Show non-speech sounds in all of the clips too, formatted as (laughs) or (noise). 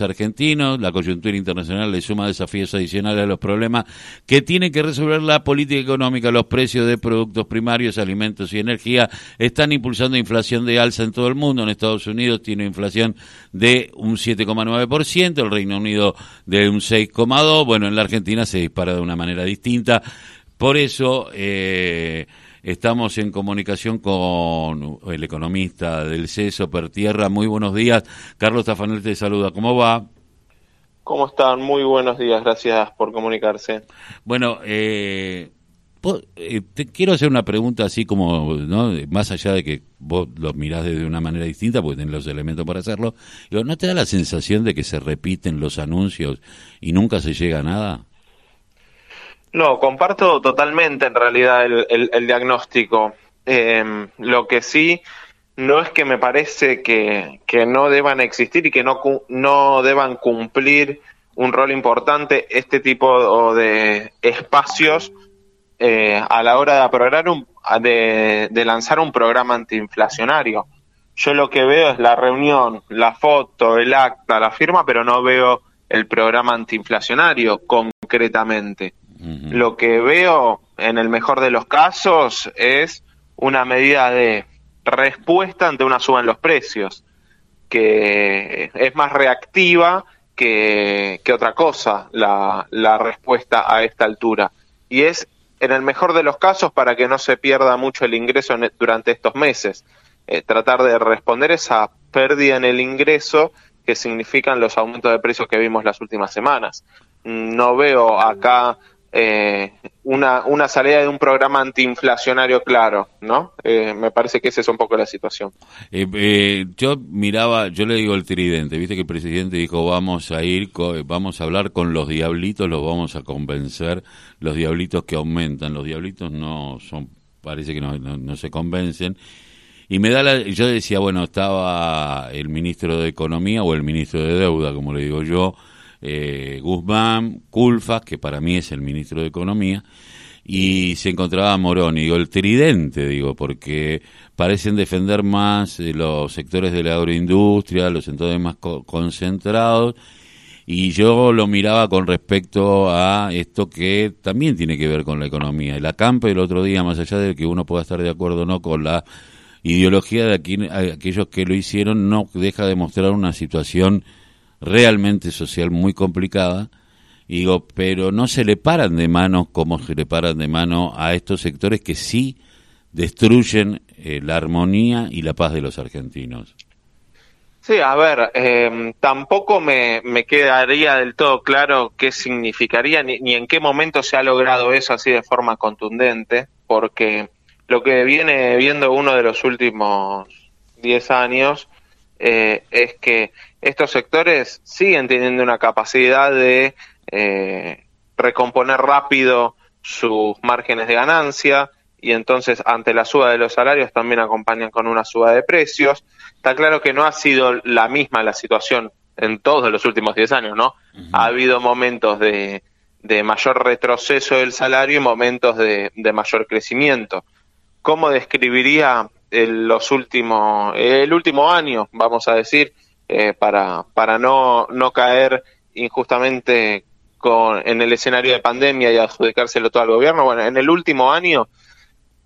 argentinos, la coyuntura internacional le suma desafíos adicionales a los problemas que tiene que resolver la política económica. Los precios de productos primarios, alimentos y energía están impulsando inflación de alza en todo el mundo. En Estados Unidos tiene inflación de un 7,9%, el Reino Unido de un 6,2%. Bueno, en la Argentina se dispara de una manera distinta. Por eso, eh, Estamos en comunicación con el economista del CESO Per Tierra. Muy buenos días. Carlos Tafanel te saluda. ¿Cómo va? ¿Cómo están? Muy buenos días. Gracias por comunicarse. Bueno, eh, eh, te quiero hacer una pregunta así como, ¿no? más allá de que vos lo mirás de una manera distinta, porque tenés los elementos para hacerlo, ¿no te da la sensación de que se repiten los anuncios y nunca se llega a nada? No, comparto totalmente en realidad el, diagnóstico. Em, lo que sí no es que me parece que, no deban existir y que no, no deban cumplir un rol importante este tipo de espacios eh, a la hora de, un, de, de lanzar un programa antiinflacionario. Yo lo que veo es la reunión, la foto, el acta, la firma, pero no veo el programa antiinflacionario concretamente. Lo que veo en el mejor de los casos es una medida de respuesta ante una suba en los precios, que es más reactiva que, otra cosa la, respuesta a esta altura. Y es en el mejor de los casos para que no se pierda mucho el ingreso durante estos meses. Eh, tratar de responder esa pérdida en el ingreso que significan los aumentos de precios que vimos las últimas semanas. No veo acá eh, una, una salida de un programa antiinflacionario claro, ¿no? Eh, me parece que esa es un poco la situación. Eh, yo miraba, yo le digo el tridente, viste que el presidente dijo vamos a ir, vamos a hablar con los diablitos, los vamos a convencer, los diablitos que aumentan, los diablitos no son, parece que no, no, se convencen. Y me da la, yo decía, bueno, estaba el ministro de Economía o el ministro de Deuda, como le digo yo, eh, Guzmán, Culfas, que para mí es el ministro de Economía, y se encontraba Moroni, digo, el tridente, digo, porque parecen defender más eh, los sectores de la agroindustria, los sectores más concentrados, y yo lo miraba con respecto a esto que también tiene que ver con la economía. Y la Campa el otro día, más allá de que uno pueda estar de acuerdo o no con la ideología de aquellos que lo hicieron, no deja de mostrar una situación realmente social muy complicada. digo, pero no se le paran de mano como se le paran de mano a estos sectores que sí destruyen eh, la armonía y la paz de los argentinos. Sí, a ver, em, tampoco me, me, quedaría del todo claro qué significaría ni, ni, en qué momento se ha logrado eso así de forma contundente, porque lo que viene viendo uno de los últimos 10 años eh, es que estos sectores siguen teniendo una capacidad de eh, recomponer rápido sus márgenes de ganancia y entonces ante la suba de los salarios también acompañan con una suba de precios. Está claro que no ha sido la misma la situación en todos los últimos 10 años, ¿no? Ha habido momentos de, de, mayor retroceso del salario y momentos de, de mayor crecimiento. ¿Cómo describiría el, los últimos, el último año, vamos a decir, eh, para, para no, no caer injustamente con, en el escenario de pandemia y adjudicárselo todo al gobierno. Bueno, en el último año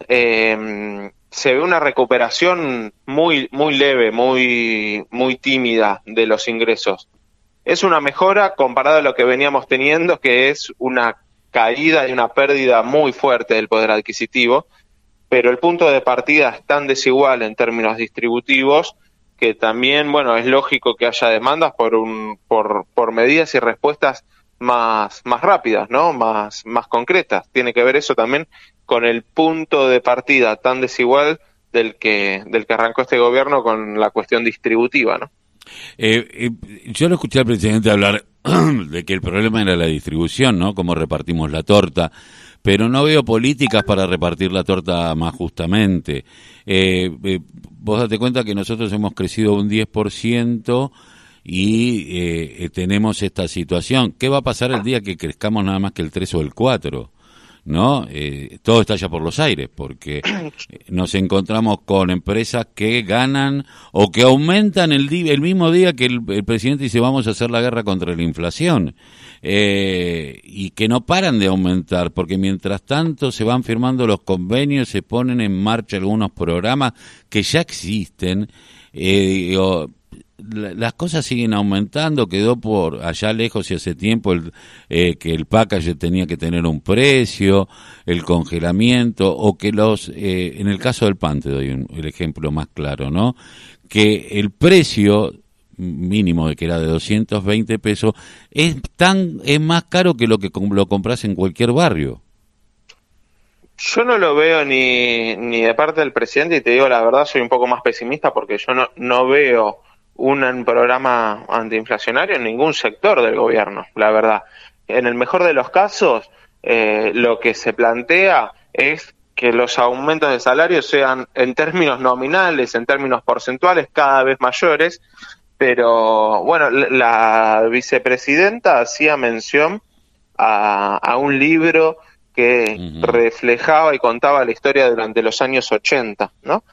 eh, se ve una recuperación muy, muy leve, muy, muy tímida de los ingresos. Es una mejora comparado a lo que veníamos teniendo, que es una caída y una pérdida muy fuerte del poder adquisitivo pero el punto de partida es tan desigual en términos distributivos que también, bueno, es lógico que haya demandas por, un, por, por medidas y respuestas más, más rápidas, ¿no? Más, más concretas. Tiene que ver eso también con el punto de partida tan desigual del que, del que arrancó este gobierno con la cuestión distributiva, ¿no? Eh, eh, yo lo escuché al presidente hablar (clears throat) de que el problema era la distribución, ¿no? Cómo repartimos la torta pero no veo políticas para repartir la torta más justamente. Eh, eh, vos date cuenta que nosotros hemos crecido un 10% y eh, tenemos esta situación. ¿Qué va a pasar el día que crezcamos nada más que el 3 o el 4? ¿No? Eh, todo está ya por los aires, porque nos encontramos con empresas que ganan o que aumentan el, el mismo día que el, presidente dice vamos a hacer la guerra contra la inflación, eh, y que no paran de aumentar, porque mientras tanto se van firmando los convenios, se ponen en marcha algunos programas que ya existen, eh, las cosas siguen aumentando, quedó por allá lejos y hace tiempo el, eh, que el package tenía que tener un precio, el congelamiento, o que los, eh, en el caso del pan te doy el ejemplo más claro, ¿no? Que el precio mínimo de que era de 220 pesos es tan es más caro que lo que lo compras en cualquier barrio. Yo no lo veo ni, ni de parte del presidente y te digo la verdad, soy un poco más pesimista porque yo no, no veo un programa antiinflacionario en ningún sector del gobierno, la verdad. En el mejor de los casos, eh, lo que se plantea es que los aumentos de salarios sean en términos nominales, en términos porcentuales, cada vez mayores, pero bueno, la vicepresidenta hacía mención a, un libro que reflejaba y contaba la historia durante los años 80, ¿no?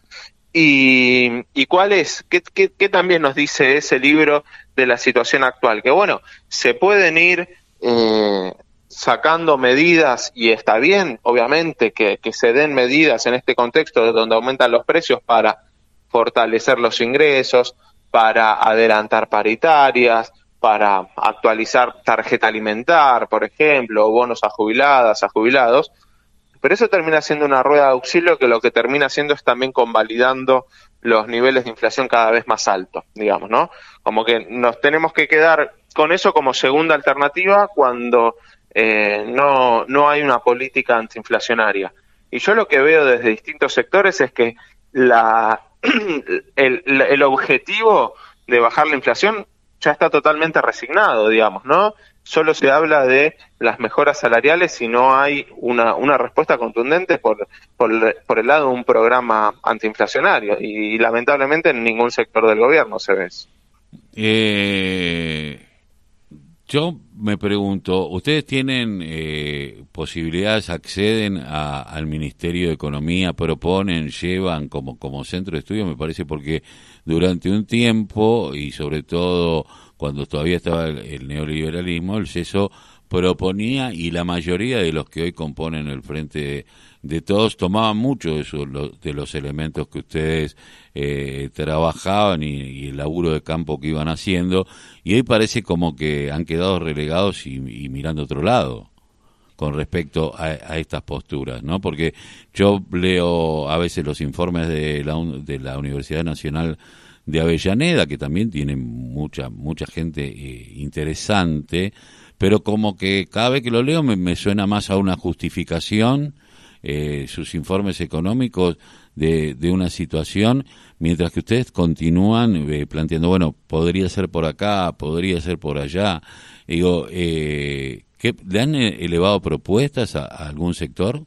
¿Y, cuál es? ¿Qué, ¿Qué, también nos dice ese libro de la situación actual? Que bueno, se pueden ir eh, sacando medidas y está bien, obviamente, que se den medidas en este contexto donde aumentan los precios para fortalecer los ingresos, para adelantar paritarias, para actualizar tarjeta alimentar, por ejemplo, o bonos a jubiladas, a jubilados, pero eso termina siendo una rueda de auxilio que lo que termina haciendo es también convalidando los niveles de inflación cada vez más altos, digamos, ¿no? Como que nos tenemos que quedar con eso como segunda alternativa cuando eh, no, no hay una política antiinflacionaria. Y yo lo que veo desde distintos sectores es que la, (clears throat) el, el objetivo de bajar la inflación ya está totalmente resignado, digamos, ¿no? solo se habla de las mejoras salariales y no hay una, una respuesta contundente por, por, el lado de un programa antiinflacionario y, lamentablemente en ningún sector del gobierno se ve eso. Eh, yo me pregunto, ¿ustedes tienen eh, posibilidades, acceden al Ministerio de Economía, proponen, llevan como, como centro de estudio? Me parece porque durante un tiempo y sobre todo cuando todavía estaba el, neoliberalismo, el CESO proponía y la mayoría de los que hoy componen el Frente de, Todos tomaban mucho de, de los elementos que ustedes eh, trabajaban y, el laburo de campo que iban haciendo y hoy parece como que han quedado relegados y, mirando otro lado con respecto a, a, estas posturas, ¿no? Porque yo leo a veces los informes de la, de la Universidad Nacional de Avellaneda, que también tiene mucha, mucha gente eh, interesante, pero como que cada vez que lo leo me, suena más a una justificación, eh, sus informes económicos de, de, una situación, mientras que ustedes continúan eh, planteando, bueno, podría ser por acá, podría ser por allá. Digo, eh, ¿le han elevado propuestas a algún sector?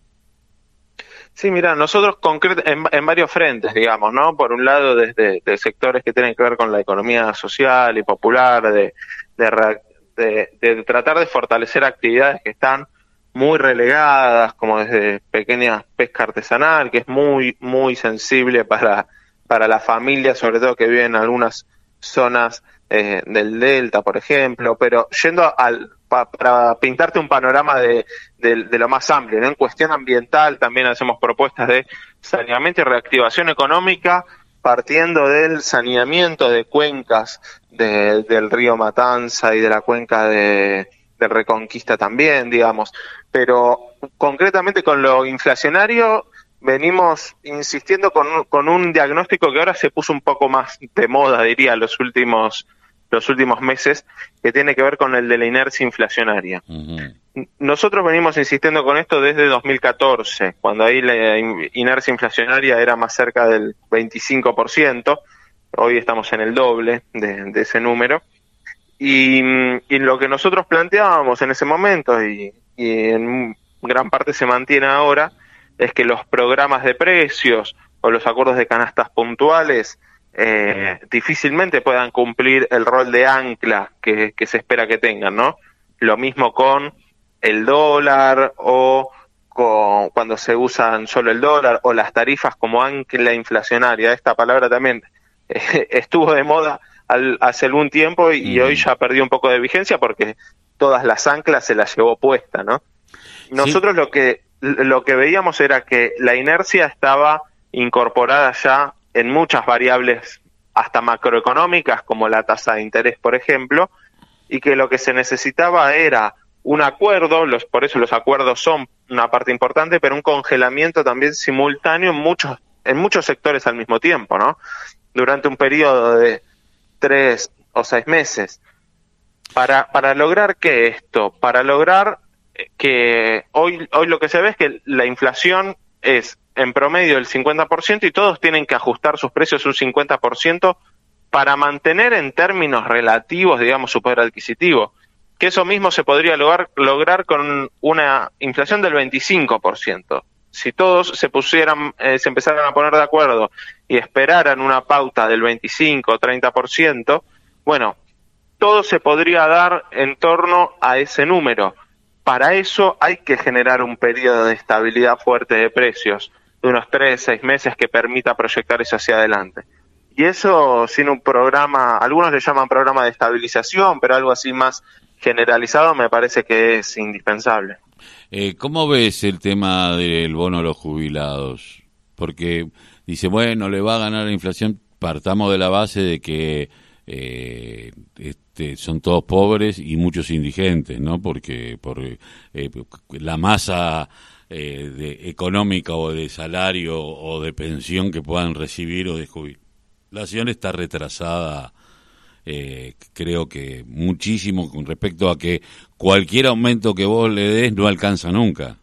Sí, mira, nosotros en, en, varios frentes, digamos, ¿no? Por un lado, desde, sectores que tienen que ver con la economía social y popular, de, de, de, tratar de fortalecer actividades que están muy relegadas, como desde pequeña pesca artesanal, que es muy, muy sensible para, para la familia, sobre todo que viven en algunas zonas eh, del delta, por ejemplo, pero yendo al, para pintarte un panorama de, de, lo más amplio. En cuestión ambiental también hacemos propuestas de saneamiento y reactivación económica partiendo del saneamiento de cuencas del río Matanza y de la cuenca de, Reconquista también, digamos. Pero concretamente con lo inflacionario venimos insistiendo con, con un diagnóstico que ahora se puso un poco más de moda, diría, los últimos los últimos meses, que tiene que ver con el de la inercia inflacionaria. Nosotros venimos insistiendo con esto desde 2014, cuando ahí la inercia inflacionaria era más cerca del 25%, hoy estamos en el doble de, ese número. Y, lo que nosotros planteábamos en ese momento, y, y en gran parte se mantiene ahora, es que los programas de precios o los acuerdos de canastas puntuales eh, difícilmente puedan cumplir el rol de ancla que, se espera que tengan, ¿no? Lo mismo con el dólar o cuando se usan solo el dólar o las tarifas como ancla inflacionaria. Esta palabra también eh, (laughs) estuvo de moda hace algún tiempo y, hoy ya perdió un poco de vigencia porque todas las anclas se las llevó puesta, ¿no? Nosotros lo que lo que veíamos era que la inercia estaba incorporada ya en muchas variables hasta macroeconómicas como la tasa de interés, por ejemplo, y que lo que se necesitaba era un acuerdo, los, por eso los acuerdos son una parte importante, pero un congelamiento también simultáneo en muchos, en muchos sectores al mismo tiempo, ¿no? Durante un periodo de tres o seis meses. Para, para lograr que esto, para lograr que hoy, hoy lo que se ve es que la inflación es en promedio el 50% y todos tienen que ajustar sus precios un 50% para mantener en términos relativos, digamos, su poder adquisitivo que eso mismo se podría lograr, lograr con una inflación del 25%. Si todos se pusieran, eh, se empezaran a poner de acuerdo y esperaran una pauta del 25 o 30%, bueno, todo se podría dar en torno a ese número. Para eso hay que generar un periodo de estabilidad fuerte de precios, de unos 3, 6 meses que permita proyectar eso hacia adelante. Y eso sin un programa, algunos le llaman programa de estabilización, pero algo así más generalizado me parece que es indispensable. Eh, ¿Cómo ves el tema del bono a los jubilados? Porque dice, bueno, le va a ganar la inflación, partamos de la base de que eh, este, son todos pobres y muchos indigentes, ¿no? Porque por eh, la masa de, económica o de salario o de pensión que puedan recibir o de jubilación está retrasada eh, creo que muchísimo con respecto a que cualquier aumento que vos le des no alcanza nunca.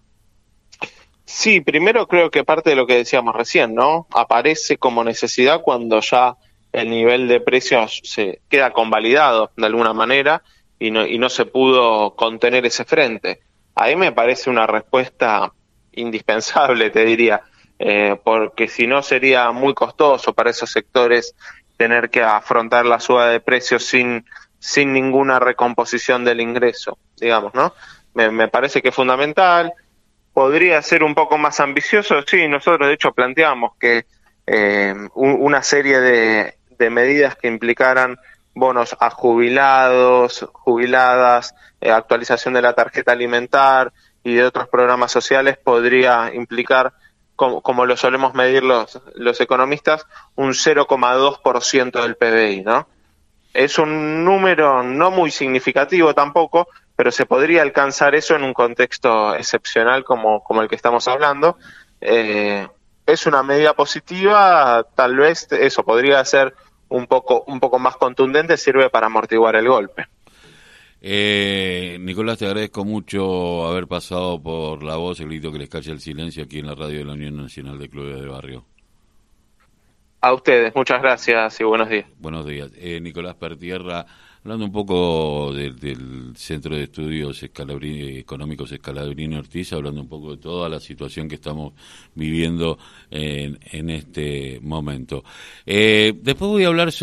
Sí, primero creo que parte de lo que decíamos recién, ¿no? Aparece como necesidad cuando ya el nivel de precios se queda convalidado de alguna manera y no, y no se pudo contener ese frente. Ahí me parece una respuesta indispensable, te diría, eh, porque si no sería muy costoso para esos sectores tener que afrontar la suba de precios sin, sin ninguna recomposición del ingreso, digamos, ¿no? Me, parece que es fundamental. Podría ser un poco más ambicioso, sí, nosotros de hecho planteamos que eh, una serie de, de medidas que implicaran bonos a jubilados, jubiladas, eh, actualización de la tarjeta alimentar y de otros programas sociales podría implicar como, lo solemos medir los, los economistas, un 0,2% del PBI, ¿no? Es un número no muy significativo tampoco, pero se podría alcanzar eso en un contexto excepcional como, como el que estamos hablando. Eh, es una medida positiva, tal vez eso podría ser un poco, un poco más contundente, sirve para amortiguar el golpe. Eh, Nicolás, te agradezco mucho haber pasado por la voz, el grito que les cacha el silencio aquí en la radio de la Unión Nacional de Clubes de Barrio. A ustedes, muchas gracias y buenos días. Buenos días. Eh, Nicolás Pertierra, hablando un poco del Centro de Estudios Económicos Escalabrini Ortiz, hablando un poco de toda la situación que estamos viviendo en, en este momento. Eh, después voy a hablar sobre